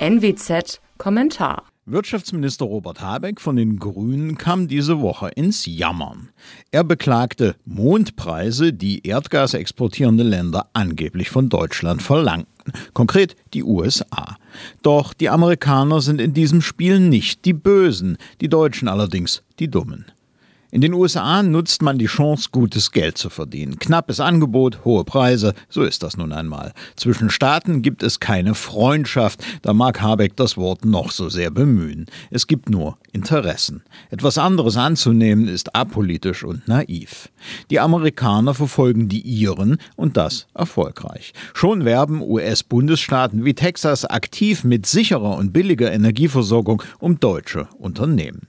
NWZ Kommentar Wirtschaftsminister Robert Habeck von den Grünen kam diese Woche ins Jammern. Er beklagte Mondpreise, die Erdgas exportierende Länder angeblich von Deutschland verlangten, konkret die USA. Doch die Amerikaner sind in diesem Spiel nicht die Bösen, die Deutschen allerdings die Dummen. In den USA nutzt man die Chance, gutes Geld zu verdienen. Knappes Angebot, hohe Preise, so ist das nun einmal. Zwischen Staaten gibt es keine Freundschaft, da mag Habeck das Wort noch so sehr bemühen. Es gibt nur Interessen. Etwas anderes anzunehmen ist apolitisch und naiv. Die Amerikaner verfolgen die ihren und das erfolgreich. Schon werben US-Bundesstaaten wie Texas aktiv mit sicherer und billiger Energieversorgung um deutsche Unternehmen.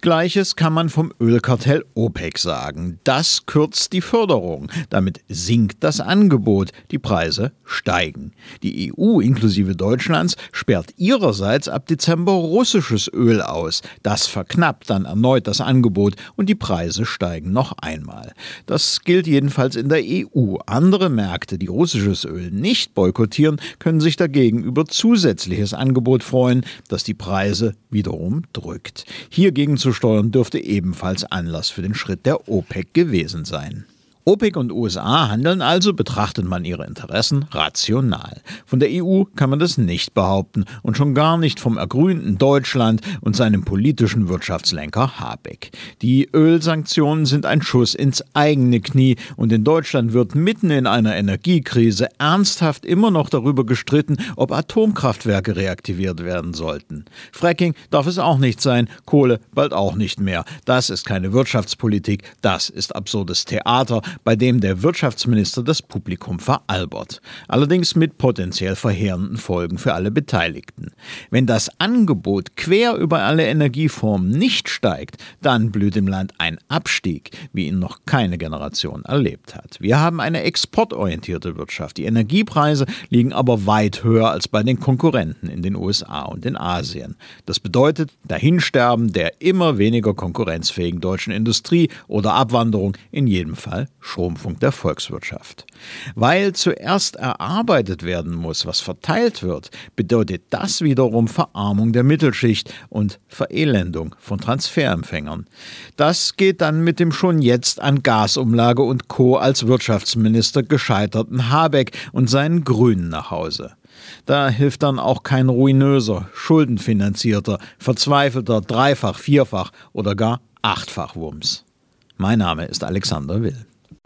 Gleiches kann man vom Ölkartell OPEC sagen. Das kürzt die Förderung. Damit sinkt das Angebot. Die Preise steigen. Die EU inklusive Deutschlands sperrt ihrerseits ab Dezember russisches Öl aus. Das verknappt dann erneut das Angebot und die Preise steigen noch einmal. Das gilt jedenfalls in der EU. Andere Märkte, die russisches Öl nicht boykottieren, können sich dagegen über zusätzliches Angebot freuen, das die Preise wiederum drückt. Hier gegenzusteuern dürfte ebenfalls Anlass für den Schritt der OPEC gewesen sein. OPEC und USA handeln also, betrachtet man ihre Interessen, rational. Von der EU kann man das nicht behaupten und schon gar nicht vom ergrünten Deutschland und seinem politischen Wirtschaftslenker Habeck. Die Ölsanktionen sind ein Schuss ins eigene Knie und in Deutschland wird mitten in einer Energiekrise ernsthaft immer noch darüber gestritten, ob Atomkraftwerke reaktiviert werden sollten. Fracking darf es auch nicht sein, Kohle bald auch nicht mehr. Das ist keine Wirtschaftspolitik, das ist absurdes Theater bei dem der Wirtschaftsminister das Publikum veralbert. Allerdings mit potenziell verheerenden Folgen für alle Beteiligten. Wenn das Angebot quer über alle Energieformen nicht steigt, dann blüht im Land ein Abstieg, wie ihn noch keine Generation erlebt hat. Wir haben eine exportorientierte Wirtschaft. Die Energiepreise liegen aber weit höher als bei den Konkurrenten in den USA und in Asien. Das bedeutet Dahinsterben der immer weniger konkurrenzfähigen deutschen Industrie oder Abwanderung in jedem Fall Schrumpfung der Volkswirtschaft. Weil zuerst erarbeitet werden muss, was verteilt wird, bedeutet das wiederum Verarmung der Mittelschicht und Verelendung von Transferempfängern. Das geht dann mit dem schon jetzt an Gasumlage und Co. als Wirtschaftsminister gescheiterten Habeck und seinen Grünen nach Hause. Da hilft dann auch kein ruinöser, schuldenfinanzierter, verzweifelter Dreifach-, Vierfach- oder gar Achtfach-Wumms. Mein Name ist Alexander Will.